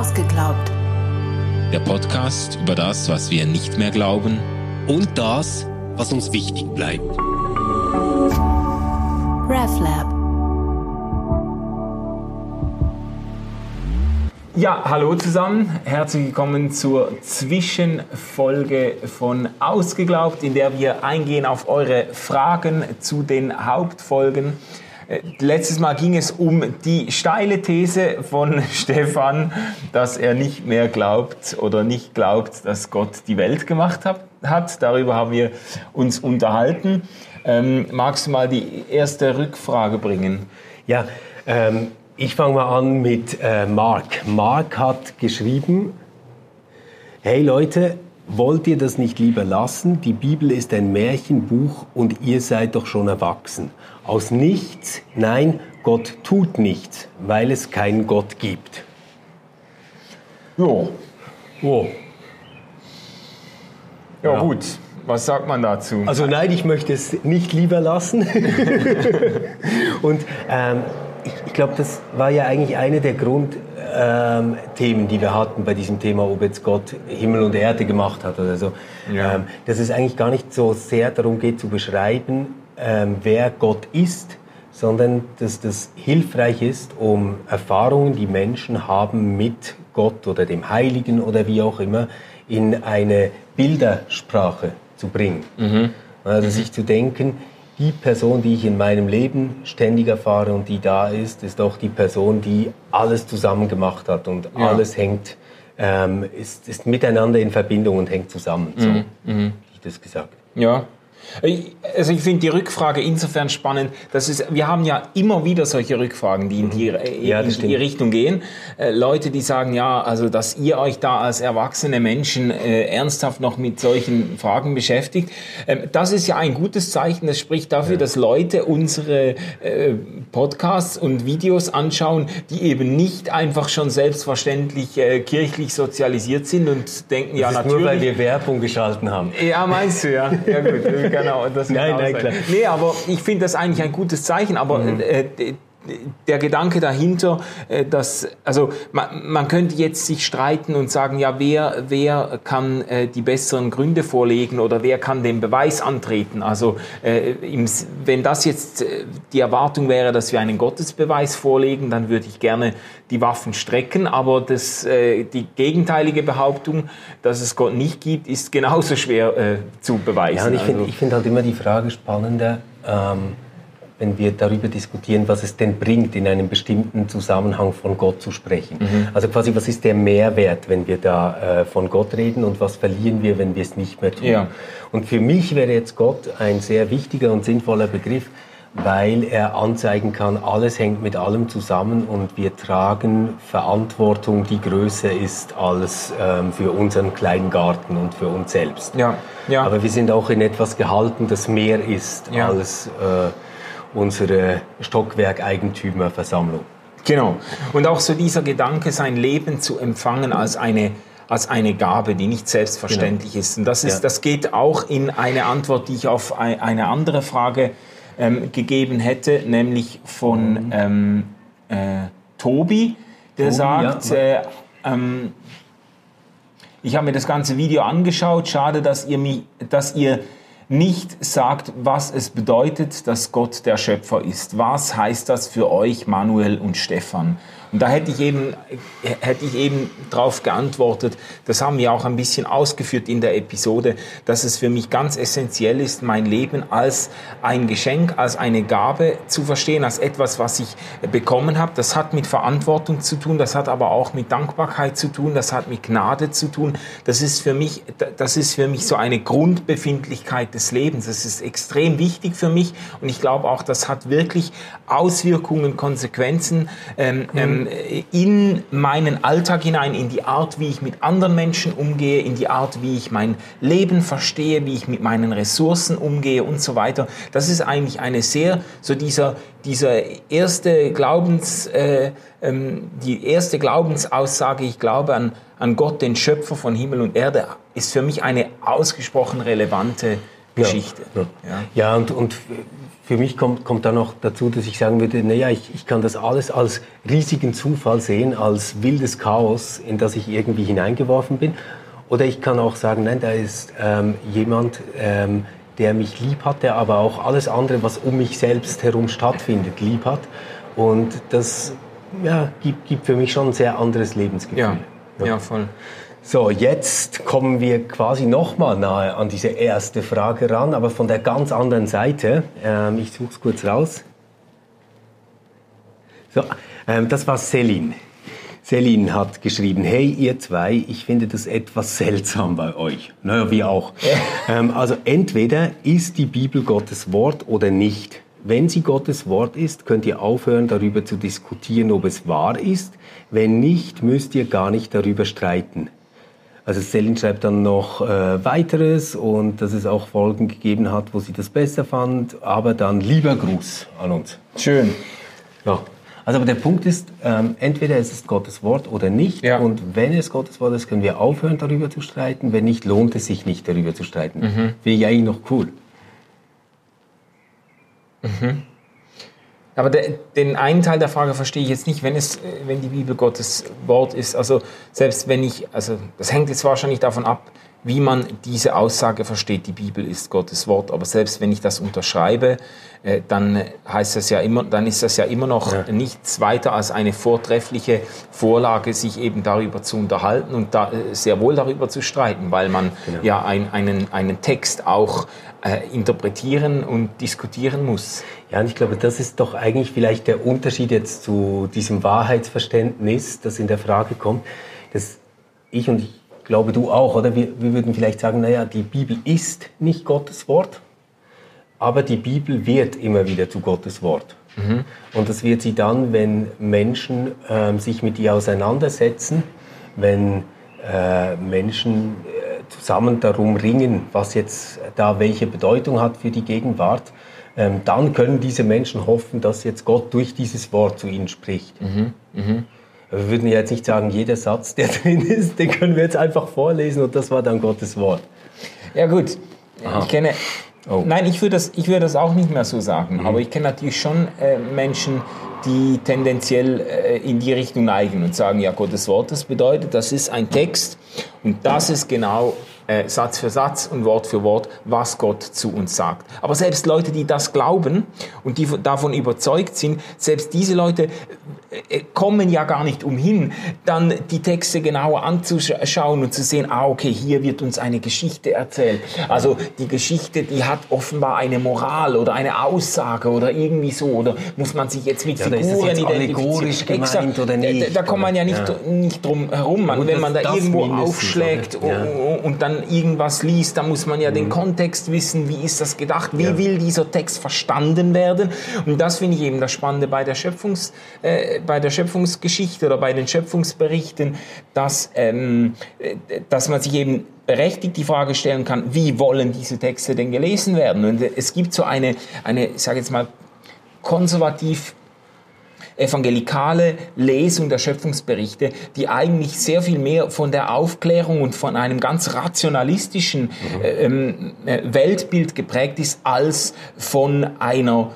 Ausgeglaubt. Der Podcast über das, was wir nicht mehr glauben und das, was uns wichtig bleibt. RefLab. Ja, hallo zusammen. Herzlich willkommen zur Zwischenfolge von Ausgeglaubt, in der wir eingehen auf eure Fragen zu den Hauptfolgen. Äh, letztes Mal ging es um die steile These von Stefan, dass er nicht mehr glaubt oder nicht glaubt, dass Gott die Welt gemacht hat. Darüber haben wir uns unterhalten. Ähm, magst du mal die erste Rückfrage bringen? Ja, ähm, ich fange mal an mit äh, Mark. Mark hat geschrieben, hey Leute, wollt ihr das nicht lieber lassen? Die Bibel ist ein Märchenbuch und ihr seid doch schon erwachsen. Aus nichts, nein, Gott tut nichts, weil es keinen Gott gibt. Jo. Oh. Ja, ja, gut. Was sagt man dazu? Also nein, ich möchte es nicht lieber lassen. und ähm, ich, ich glaube, das war ja eigentlich eine der Grundthemen, ähm, die wir hatten bei diesem Thema, ob jetzt Gott Himmel und Erde gemacht hat oder so. Ja. Ähm, dass es eigentlich gar nicht so sehr darum geht zu beschreiben, ähm, wer Gott ist, sondern dass das hilfreich ist, um Erfahrungen, die Menschen haben mit Gott oder dem Heiligen oder wie auch immer, in eine Bildersprache zu bringen. Mhm. Also mhm. sich zu denken, die Person, die ich in meinem Leben ständig erfahre und die da ist, ist auch die Person, die alles zusammen gemacht hat und ja. alles hängt, ähm, ist, ist miteinander in Verbindung und hängt zusammen. So, mhm. mhm. ich das gesagt. Ja, also ich finde die Rückfrage insofern spannend, dass es, wir haben ja immer wieder solche Rückfragen, die in die, mhm. ja, in die Richtung gehen. Äh, Leute, die sagen, ja, also dass ihr euch da als erwachsene Menschen äh, ernsthaft noch mit solchen Fragen beschäftigt, ähm, das ist ja ein gutes Zeichen. Das spricht dafür, ja. dass Leute unsere äh, Podcasts und Videos anschauen, die eben nicht einfach schon selbstverständlich äh, kirchlich sozialisiert sind und denken, das ja ist natürlich. Nur weil wir Werbung geschalten haben. Ja, meinst du, ja. Ja gut genau. Das nein, nein, klar. Nee, aber ich finde das eigentlich ein gutes Zeichen. Aber mhm. äh, der Gedanke dahinter, äh, dass, also man, man, könnte jetzt sich streiten und sagen, ja, wer, wer kann äh, die besseren Gründe vorlegen oder wer kann den Beweis antreten? Also äh, wenn das jetzt die Erwartung wäre, dass wir einen Gottesbeweis vorlegen, dann würde ich gerne die Waffen strecken, aber das, die gegenteilige Behauptung, dass es Gott nicht gibt, ist genauso schwer zu beweisen. Ja, und ich finde also, find halt immer die Frage spannender, ähm wenn wir darüber diskutieren, was es denn bringt, in einem bestimmten Zusammenhang von Gott zu sprechen. Mhm. Also quasi, was ist der Mehrwert, wenn wir da äh, von Gott reden und was verlieren wir, wenn wir es nicht mehr tun? Ja. Und für mich wäre jetzt Gott ein sehr wichtiger und sinnvoller Begriff, weil er anzeigen kann, alles hängt mit allem zusammen und wir tragen Verantwortung, die größer ist als ähm, für unseren kleinen Garten und für uns selbst. Ja. Ja. Aber wir sind auch in etwas gehalten, das mehr ist ja. als äh, unsere Stockwerkeigentümerversammlung. Genau. Und auch so dieser Gedanke, sein Leben zu empfangen als eine als eine Gabe, die nicht selbstverständlich genau. ist. Und das, ist, ja. das geht auch in eine Antwort, die ich auf eine andere Frage ähm, gegeben hätte, nämlich von mhm. ähm, äh, Tobi, der Tobi, sagt, ja. äh, ähm, ich habe mir das ganze Video angeschaut, schade, dass ihr, mich, dass ihr nicht sagt, was es bedeutet, dass Gott der Schöpfer ist. Was heißt das für euch, Manuel und Stefan? Und da hätte ich eben, hätte ich eben darauf geantwortet, das haben wir auch ein bisschen ausgeführt in der Episode, dass es für mich ganz essentiell ist, mein Leben als ein Geschenk, als eine Gabe zu verstehen, als etwas, was ich bekommen habe. Das hat mit Verantwortung zu tun, das hat aber auch mit Dankbarkeit zu tun, das hat mit Gnade zu tun. Das ist für mich, das ist für mich so eine Grundbefindlichkeit des Lebens. Das ist extrem wichtig für mich und ich glaube auch, das hat wirklich Auswirkungen, Konsequenzen. Ähm, ähm, in meinen Alltag hinein, in die Art, wie ich mit anderen Menschen umgehe, in die Art, wie ich mein Leben verstehe, wie ich mit meinen Ressourcen umgehe und so weiter. Das ist eigentlich eine sehr, so dieser, dieser erste Glaubens, äh, ähm, die erste Glaubensaussage, ich glaube an, an Gott, den Schöpfer von Himmel und Erde, ist für mich eine ausgesprochen relevante Geschichte. Ja, ja. ja und, und für mich kommt, kommt da noch dazu, dass ich sagen würde, naja, ich, ich kann das alles als riesigen Zufall sehen, als wildes Chaos, in das ich irgendwie hineingeworfen bin. Oder ich kann auch sagen, nein, da ist ähm, jemand, ähm, der mich lieb hat, der aber auch alles andere, was um mich selbst herum stattfindet, lieb hat. Und das ja, gibt, gibt für mich schon ein sehr anderes Lebensgefühl. Ja, ja. ja voll. So, jetzt kommen wir quasi nochmal nahe an diese erste Frage ran, aber von der ganz anderen Seite. Ähm, ich suche es kurz raus. So, ähm, das war Celine. Celine hat geschrieben, hey ihr zwei, ich finde das etwas seltsam bei euch. Naja, wir auch. ähm, also entweder ist die Bibel Gottes Wort oder nicht. Wenn sie Gottes Wort ist, könnt ihr aufhören, darüber zu diskutieren, ob es wahr ist. Wenn nicht, müsst ihr gar nicht darüber streiten. Also Celine schreibt dann noch äh, weiteres und dass es auch Folgen gegeben hat, wo sie das besser fand. Aber dann lieber Gruß an uns. Schön. Ja. Also aber der Punkt ist, ähm, entweder es ist Gottes Wort oder nicht. Ja. Und wenn es Gottes Wort ist, können wir aufhören, darüber zu streiten. Wenn nicht, lohnt es sich nicht, darüber zu streiten. Mhm. Finde ich eigentlich noch cool. Mhm. Aber der, den einen Teil der Frage verstehe ich jetzt nicht, wenn, es, wenn die Bibel Gottes Wort ist. Also selbst wenn ich, also das hängt jetzt wahrscheinlich davon ab, wie man diese Aussage versteht, die Bibel ist Gottes Wort. Aber selbst wenn ich das unterschreibe, äh, dann heißt das ja immer, dann ist das ja immer noch ja. nichts weiter als eine vortreffliche Vorlage, sich eben darüber zu unterhalten und da, äh, sehr wohl darüber zu streiten, weil man genau. ja ein, einen, einen Text auch äh, interpretieren und diskutieren muss. Ja, und ich glaube, das ist doch eigentlich vielleicht der Unterschied jetzt zu diesem Wahrheitsverständnis, das in der Frage kommt, dass ich und ich glaube du auch, oder wir, wir würden vielleicht sagen, naja, die Bibel ist nicht Gottes Wort, aber die Bibel wird immer wieder zu Gottes Wort. Mhm. Und das wird sie dann, wenn Menschen äh, sich mit ihr auseinandersetzen, wenn äh, Menschen zusammen darum ringen, was jetzt da welche Bedeutung hat für die Gegenwart, ähm, dann können diese Menschen hoffen, dass jetzt Gott durch dieses Wort zu ihnen spricht. Mhm. Mhm. Wir würden ja jetzt nicht sagen, jeder Satz, der drin ist, den können wir jetzt einfach vorlesen und das war dann Gottes Wort. Ja gut, Aha. ich kenne, oh. nein, ich würde das, ich würde das auch nicht mehr so sagen, mhm. aber ich kenne natürlich schon äh, Menschen, die tendenziell äh, in die Richtung neigen und sagen, ja, Gottes Wort, das bedeutet, das ist ein Text und das ist genau äh, Satz für Satz und Wort für Wort, was Gott zu uns sagt. Aber selbst Leute, die das glauben und die davon überzeugt sind, selbst diese Leute kommen ja gar nicht umhin, dann die Texte genauer anzuschauen und zu sehen, ah, okay, hier wird uns eine Geschichte erzählt. Also die Geschichte, die hat offenbar eine Moral oder eine Aussage oder irgendwie so, oder muss man sich jetzt mit ja, Figuren identifizieren? Exakt, oder nicht, da, da kommt man ja nicht, ja. nicht drum herum. Man, wenn man da irgendwo aufschlägt ja. und dann irgendwas liest, dann muss man ja mhm. den Kontext wissen, wie ist das gedacht, wie will dieser Text verstanden werden. Und das finde ich eben das Spannende bei der Schöpfungs... Äh, bei der Schöpfungsgeschichte oder bei den Schöpfungsberichten, dass, ähm, dass man sich eben berechtigt die Frage stellen kann, wie wollen diese Texte denn gelesen werden? Und es gibt so eine, eine ich sage jetzt mal, konservativ evangelikale Lesung der Schöpfungsberichte, die eigentlich sehr viel mehr von der Aufklärung und von einem ganz rationalistischen mhm. äh, ähm, äh, Weltbild geprägt ist, als von einer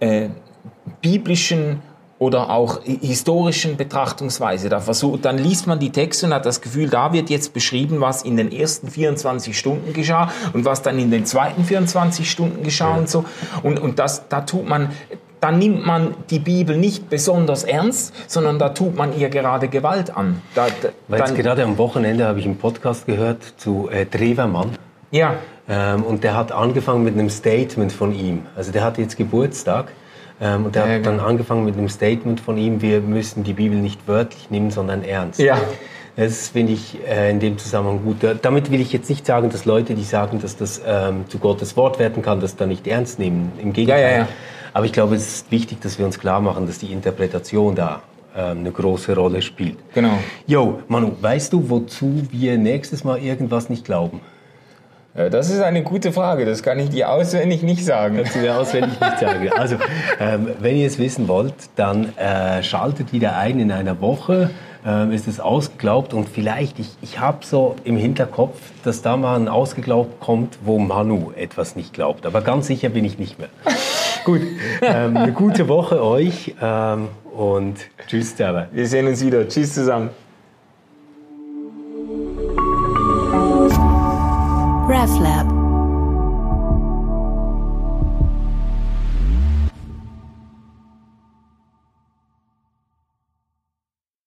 äh, biblischen oder auch historischen Betrachtungsweise. Da versucht, dann liest man die Texte und hat das Gefühl, da wird jetzt beschrieben, was in den ersten 24 Stunden geschah und was dann in den zweiten 24 Stunden geschah ja. und so. Und, und das, da tut man, da nimmt man die Bibel nicht besonders ernst, sondern da tut man ihr gerade Gewalt an. Da, da, jetzt gerade am Wochenende habe ich einen Podcast gehört zu äh, Drewermann. Ja. Ähm, und der hat angefangen mit einem Statement von ihm. Also der hat jetzt Geburtstag. Ähm, und der ja, hat dann genau. angefangen mit einem Statement von ihm, wir müssen die Bibel nicht wörtlich nehmen, sondern ernst. Ja. Das finde ich äh, in dem Zusammenhang gut. Damit will ich jetzt nicht sagen, dass Leute, die sagen, dass das ähm, zu Gottes Wort werden kann, das dann nicht ernst nehmen. Im Gegenteil. Ja, ja. Aber ich glaube, es ist wichtig, dass wir uns klar machen, dass die Interpretation da ähm, eine große Rolle spielt. Genau. Jo, Manu, weißt du, wozu wir nächstes Mal irgendwas nicht glauben? Äh, das ist eine gute Frage, das kann ich dir auswendig nicht sagen. Kannst du dir auswendig nicht sagen. Also, ähm, wenn ihr es wissen wollt, dann äh, schaltet wieder ein in einer Woche. Ähm, ist es ausgeglaubt und vielleicht, ich, ich habe so im Hinterkopf, dass da mal ein Ausgeglaubt kommt, wo Manu etwas nicht glaubt. Aber ganz sicher bin ich nicht mehr. Gut, ähm, eine gute Woche euch ähm, und tschüss zusammen. Wir sehen uns wieder. Tschüss zusammen. RefLab